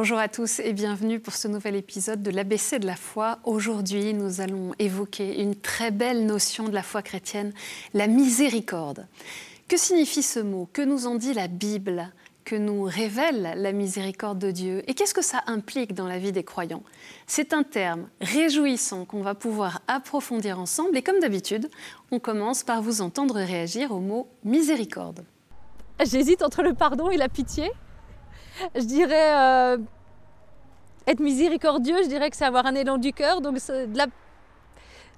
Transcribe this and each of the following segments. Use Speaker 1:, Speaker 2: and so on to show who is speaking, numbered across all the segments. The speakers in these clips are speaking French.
Speaker 1: Bonjour à tous et bienvenue pour ce nouvel épisode de l'ABC de la foi. Aujourd'hui, nous allons évoquer une très belle notion de la foi chrétienne, la miséricorde. Que signifie ce mot? Que nous en dit la Bible? Que nous révèle la miséricorde de Dieu? Et qu'est-ce que ça implique dans la vie des croyants? C'est un terme réjouissant qu'on va pouvoir approfondir ensemble et comme d'habitude, on commence par vous entendre réagir au mot miséricorde.
Speaker 2: J'hésite entre le pardon et la pitié je dirais euh, être miséricordieux, je dirais que c'est avoir un élan du cœur, donc de la,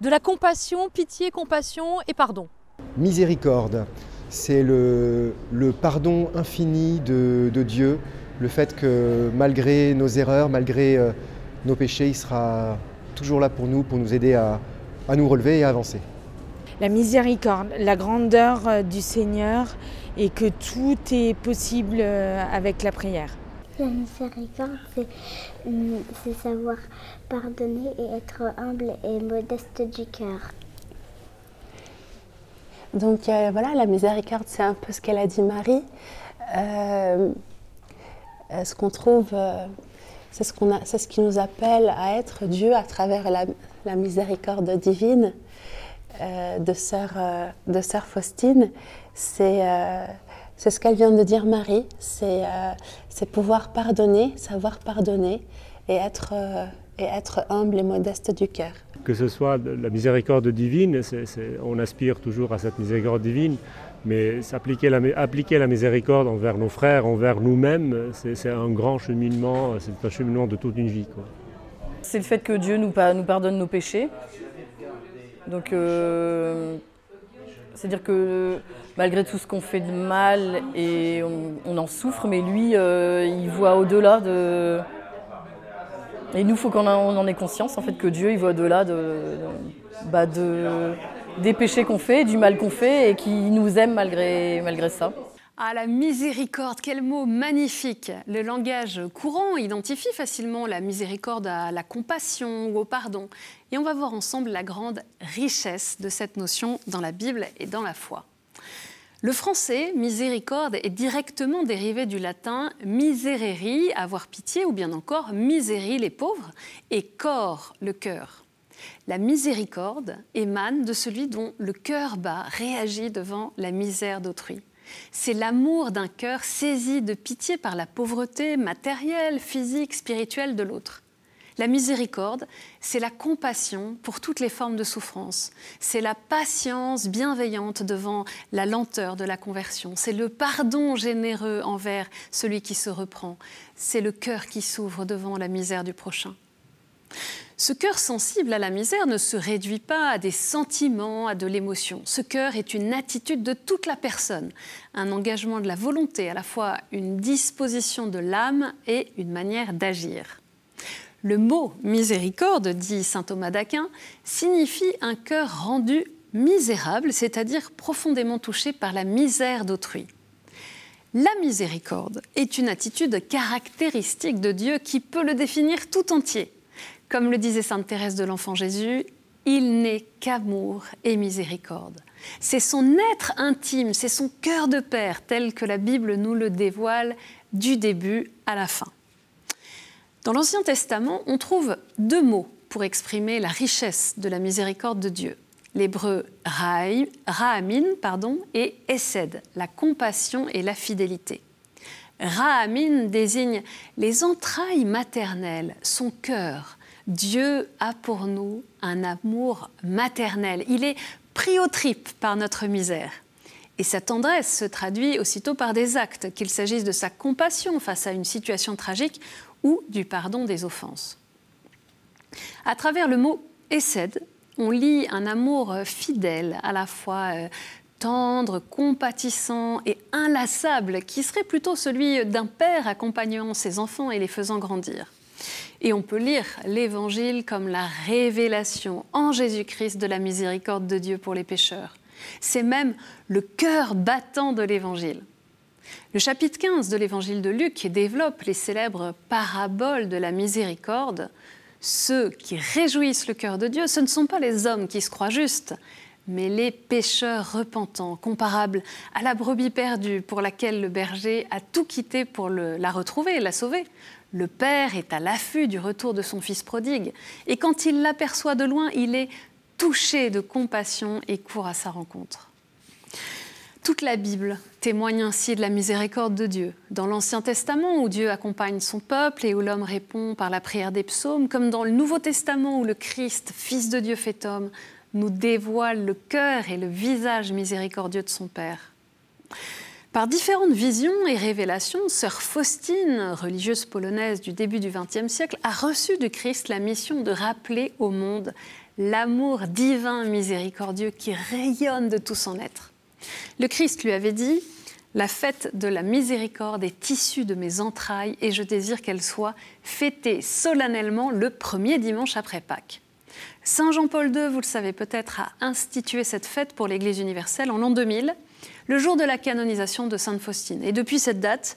Speaker 2: de la compassion, pitié, compassion et pardon.
Speaker 3: Miséricorde, c'est le, le, pardon infini de, de, Dieu, le fait que malgré nos erreurs, malgré euh, nos péchés, il sera toujours là pour nous, pour nous aider à, à nous relever et à avancer.
Speaker 4: La miséricorde, la grandeur euh, du Seigneur et que tout est possible euh, avec la prière.
Speaker 5: La miséricorde, c'est savoir pardonner et être humble et modeste du cœur.
Speaker 6: Donc euh, voilà, la miséricorde, c'est un peu ce qu'elle a dit Marie. Euh, ce qu'on trouve, c'est ce, c'est ce qui nous appelle à être Dieu à travers la, la miséricorde divine de, sœur, de sœur Faustine c'est euh, c'est ce qu'elle vient de dire Marie, c'est euh, pouvoir pardonner, savoir pardonner et être, euh, et être humble et modeste du cœur.
Speaker 7: Que ce soit la miséricorde divine, on aspire toujours à cette miséricorde divine, mais appliquer la, appliquer la miséricorde envers nos frères, envers nous-mêmes, c'est un grand cheminement, c'est un cheminement de toute une vie.
Speaker 8: C'est le fait que Dieu nous, nous pardonne nos péchés. Donc, c'est-à-dire que malgré tout ce qu'on fait de mal et on, en souffre, mais lui, euh, il voit au-delà de. Et nous, il faut qu'on en, ait conscience, en fait, que Dieu, il voit au-delà de, bah de, des péchés qu'on fait, du mal qu'on fait, et qu'il nous aime malgré ça.
Speaker 1: Ah, la miséricorde, quel mot magnifique Le langage courant identifie facilement la miséricorde à la compassion ou au pardon. Et on va voir ensemble la grande richesse de cette notion dans la Bible et dans la foi. Le français miséricorde est directement dérivé du latin miserere, avoir pitié, ou bien encore misérie, les pauvres, et cor, le cœur. La miséricorde émane de celui dont le cœur bas réagit devant la misère d'autrui. C'est l'amour d'un cœur saisi de pitié par la pauvreté matérielle, physique, spirituelle de l'autre. La miséricorde, c'est la compassion pour toutes les formes de souffrance. C'est la patience bienveillante devant la lenteur de la conversion. C'est le pardon généreux envers celui qui se reprend. C'est le cœur qui s'ouvre devant la misère du prochain. Ce cœur sensible à la misère ne se réduit pas à des sentiments, à de l'émotion. Ce cœur est une attitude de toute la personne, un engagement de la volonté, à la fois une disposition de l'âme et une manière d'agir. Le mot miséricorde, dit saint Thomas d'Aquin, signifie un cœur rendu misérable, c'est-à-dire profondément touché par la misère d'autrui. La miséricorde est une attitude caractéristique de Dieu qui peut le définir tout entier. Comme le disait Sainte Thérèse de l'Enfant Jésus, il n'est qu'amour et miséricorde. C'est son être intime, c'est son cœur de Père tel que la Bible nous le dévoile du début à la fin. Dans l'Ancien Testament, on trouve deux mots pour exprimer la richesse de la miséricorde de Dieu. L'hébreu Rahamin pardon, et Essed, la compassion et la fidélité. Rahamin désigne les entrailles maternelles, son cœur, Dieu a pour nous un amour maternel. Il est pris aux tripes par notre misère. Et sa tendresse se traduit aussitôt par des actes, qu'il s'agisse de sa compassion face à une situation tragique ou du pardon des offenses. À travers le mot Essed, on lit un amour fidèle, à la fois euh, tendre, compatissant et inlassable, qui serait plutôt celui d'un père accompagnant ses enfants et les faisant grandir. Et on peut lire l'Évangile comme la révélation en Jésus-Christ de la miséricorde de Dieu pour les pécheurs. C'est même le cœur battant de l'Évangile. Le chapitre 15 de l'Évangile de Luc développe les célèbres paraboles de la miséricorde. Ceux qui réjouissent le cœur de Dieu, ce ne sont pas les hommes qui se croient justes, mais les pécheurs repentants, comparables à la brebis perdue pour laquelle le berger a tout quitté pour la retrouver et la sauver. Le Père est à l'affût du retour de son Fils prodigue, et quand il l'aperçoit de loin, il est touché de compassion et court à sa rencontre. Toute la Bible témoigne ainsi de la miséricorde de Dieu. Dans l'Ancien Testament, où Dieu accompagne son peuple et où l'homme répond par la prière des psaumes, comme dans le Nouveau Testament, où le Christ, Fils de Dieu fait homme, nous dévoile le cœur et le visage miséricordieux de son Père. Par différentes visions et révélations, sœur Faustine, religieuse polonaise du début du XXe siècle, a reçu du Christ la mission de rappeler au monde l'amour divin miséricordieux qui rayonne de tout son être. Le Christ lui avait dit La fête de la miséricorde est issue de mes entrailles et je désire qu'elle soit fêtée solennellement le premier dimanche après Pâques. Saint Jean-Paul II, vous le savez peut-être, a institué cette fête pour l'Église universelle en l'an 2000, le jour de la canonisation de Sainte Faustine. Et depuis cette date,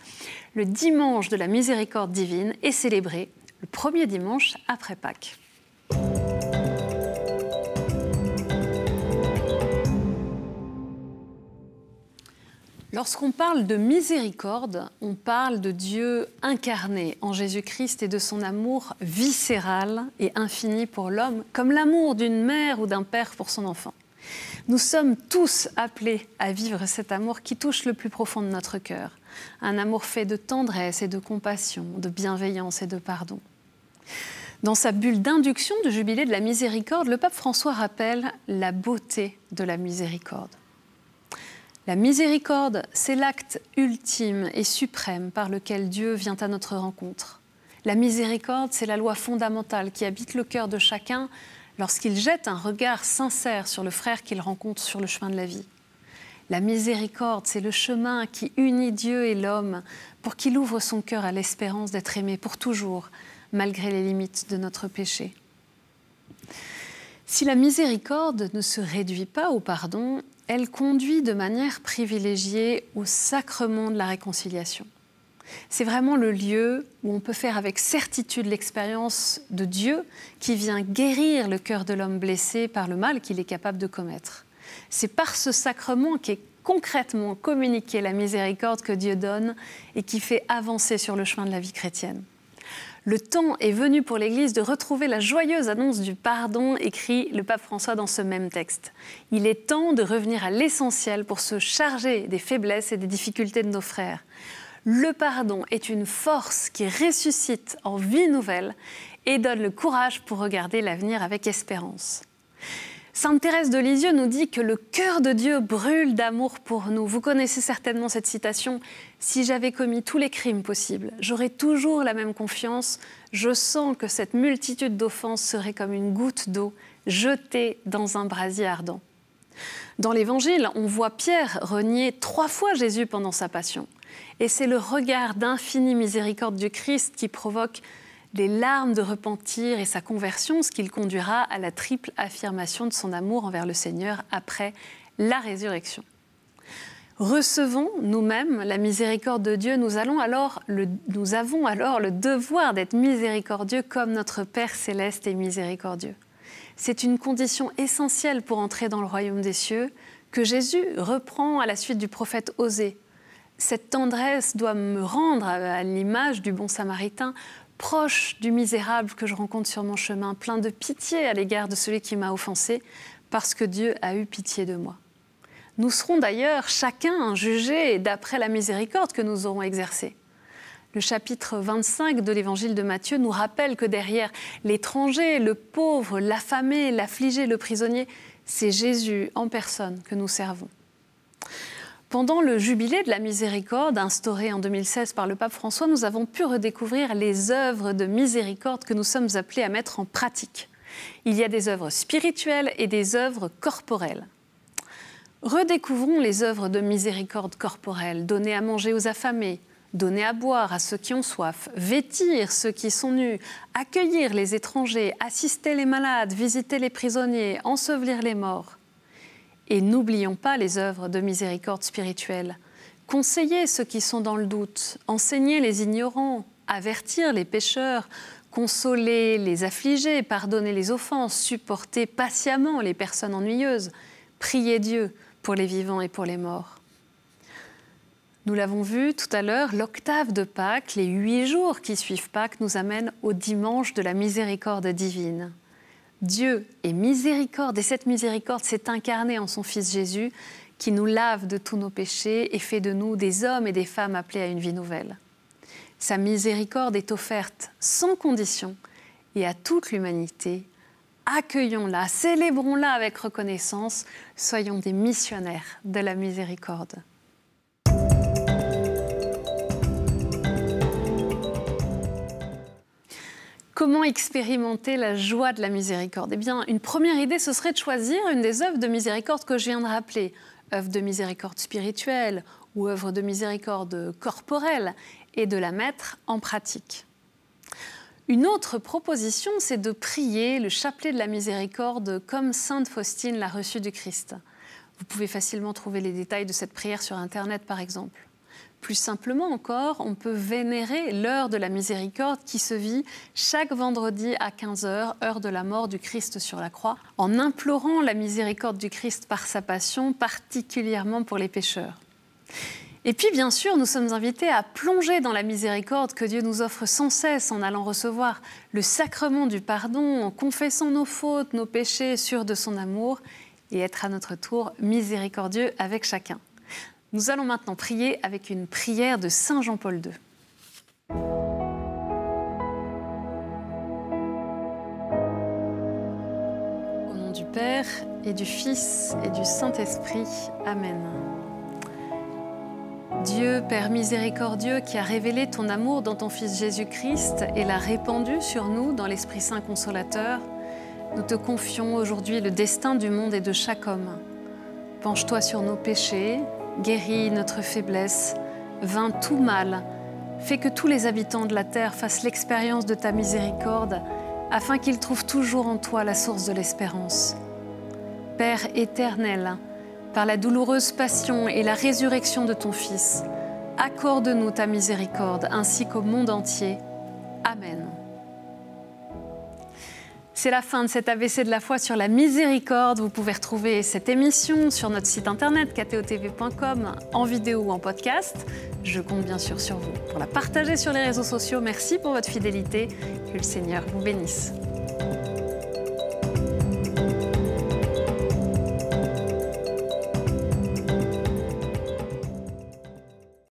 Speaker 1: le dimanche de la miséricorde divine est célébré le premier dimanche après Pâques. Lorsqu'on parle de miséricorde, on parle de Dieu incarné en Jésus-Christ et de son amour viscéral et infini pour l'homme, comme l'amour d'une mère ou d'un père pour son enfant. Nous sommes tous appelés à vivre cet amour qui touche le plus profond de notre cœur, un amour fait de tendresse et de compassion, de bienveillance et de pardon. Dans sa bulle d'induction du jubilé de la miséricorde, le pape François rappelle la beauté de la miséricorde. La miséricorde, c'est l'acte ultime et suprême par lequel Dieu vient à notre rencontre. La miséricorde, c'est la loi fondamentale qui habite le cœur de chacun lorsqu'il jette un regard sincère sur le frère qu'il rencontre sur le chemin de la vie. La miséricorde, c'est le chemin qui unit Dieu et l'homme pour qu'il ouvre son cœur à l'espérance d'être aimé pour toujours, malgré les limites de notre péché. Si la miséricorde ne se réduit pas au pardon, elle conduit de manière privilégiée au sacrement de la réconciliation. C'est vraiment le lieu où on peut faire avec certitude l'expérience de Dieu qui vient guérir le cœur de l'homme blessé par le mal qu'il est capable de commettre. C'est par ce sacrement qu'est concrètement communiquée la miséricorde que Dieu donne et qui fait avancer sur le chemin de la vie chrétienne. Le temps est venu pour l'Église de retrouver la joyeuse annonce du pardon, écrit le pape François dans ce même texte. Il est temps de revenir à l'essentiel pour se charger des faiblesses et des difficultés de nos frères. Le pardon est une force qui ressuscite en vie nouvelle et donne le courage pour regarder l'avenir avec espérance. Sainte Thérèse de Lisieux nous dit que le cœur de Dieu brûle d'amour pour nous. Vous connaissez certainement cette citation. Si j'avais commis tous les crimes possibles, j'aurais toujours la même confiance. Je sens que cette multitude d'offenses serait comme une goutte d'eau jetée dans un brasier ardent. Dans l'Évangile, on voit Pierre renier trois fois Jésus pendant sa passion. Et c'est le regard d'infinie miséricorde du Christ qui provoque des larmes de repentir et sa conversion, ce qui le conduira à la triple affirmation de son amour envers le Seigneur après la résurrection. Recevons nous-mêmes la miséricorde de Dieu, nous, allons alors nous avons alors le devoir d'être miséricordieux comme notre Père céleste est miséricordieux. C'est une condition essentielle pour entrer dans le royaume des cieux que Jésus reprend à la suite du prophète Osée. Cette tendresse doit me rendre à l'image du bon samaritain proche du misérable que je rencontre sur mon chemin, plein de pitié à l'égard de celui qui m'a offensé, parce que Dieu a eu pitié de moi. Nous serons d'ailleurs chacun jugés d'après la miséricorde que nous aurons exercée. Le chapitre 25 de l'évangile de Matthieu nous rappelle que derrière l'étranger, le pauvre, l'affamé, l'affligé, le prisonnier, c'est Jésus en personne que nous servons. Pendant le jubilé de la miséricorde instauré en 2016 par le pape François, nous avons pu redécouvrir les œuvres de miséricorde que nous sommes appelés à mettre en pratique. Il y a des œuvres spirituelles et des œuvres corporelles. Redécouvrons les œuvres de miséricorde corporelle, donner à manger aux affamés, donner à boire à ceux qui ont soif, vêtir ceux qui sont nus, accueillir les étrangers, assister les malades, visiter les prisonniers, ensevelir les morts. Et n'oublions pas les œuvres de miséricorde spirituelle. Conseiller ceux qui sont dans le doute, enseigner les ignorants, avertir les pécheurs, consoler les affligés, pardonner les offenses, supporter patiemment les personnes ennuyeuses, prier Dieu pour les vivants et pour les morts. Nous l'avons vu tout à l'heure, l'octave de Pâques, les huit jours qui suivent Pâques, nous amènent au dimanche de la miséricorde divine. Dieu est miséricorde et cette miséricorde s'est incarnée en son Fils Jésus qui nous lave de tous nos péchés et fait de nous des hommes et des femmes appelés à une vie nouvelle. Sa miséricorde est offerte sans condition et à toute l'humanité. Accueillons-la, célébrons-la avec reconnaissance, soyons des missionnaires de la miséricorde. Comment expérimenter la joie de la miséricorde? Eh bien, une première idée, ce serait de choisir une des œuvres de miséricorde que je viens de rappeler. œuvre de miséricorde spirituelle ou œuvre de miséricorde corporelle, et de la mettre en pratique. Une autre proposition, c'est de prier le chapelet de la miséricorde comme Sainte Faustine l'a reçu du Christ. Vous pouvez facilement trouver les détails de cette prière sur Internet, par exemple. Plus simplement encore, on peut vénérer l'heure de la miséricorde qui se vit chaque vendredi à 15h, heure de la mort du Christ sur la croix, en implorant la miséricorde du Christ par sa passion, particulièrement pour les pécheurs. Et puis, bien sûr, nous sommes invités à plonger dans la miséricorde que Dieu nous offre sans cesse en allant recevoir le sacrement du pardon, en confessant nos fautes, nos péchés, sûrs de son amour, et être à notre tour miséricordieux avec chacun. Nous allons maintenant prier avec une prière de Saint Jean-Paul II. Au nom du Père et du Fils et du Saint-Esprit. Amen. Dieu, Père miséricordieux, qui a révélé ton amour dans ton Fils Jésus-Christ et l'a répandu sur nous dans l'Esprit Saint consolateur, nous te confions aujourd'hui le destin du monde et de chaque homme. Penche-toi sur nos péchés, guéris notre faiblesse, vains tout mal, fais que tous les habitants de la terre fassent l'expérience de ta miséricorde, afin qu'ils trouvent toujours en toi la source de l'espérance. Père éternel, par la douloureuse passion et la résurrection de ton Fils, accorde-nous ta miséricorde ainsi qu'au monde entier. Amen. C'est la fin de cet AVC de la foi sur la miséricorde. Vous pouvez retrouver cette émission sur notre site internet ktotv.com en vidéo ou en podcast. Je compte bien sûr sur vous pour la partager sur les réseaux sociaux. Merci pour votre fidélité. Que le Seigneur vous bénisse.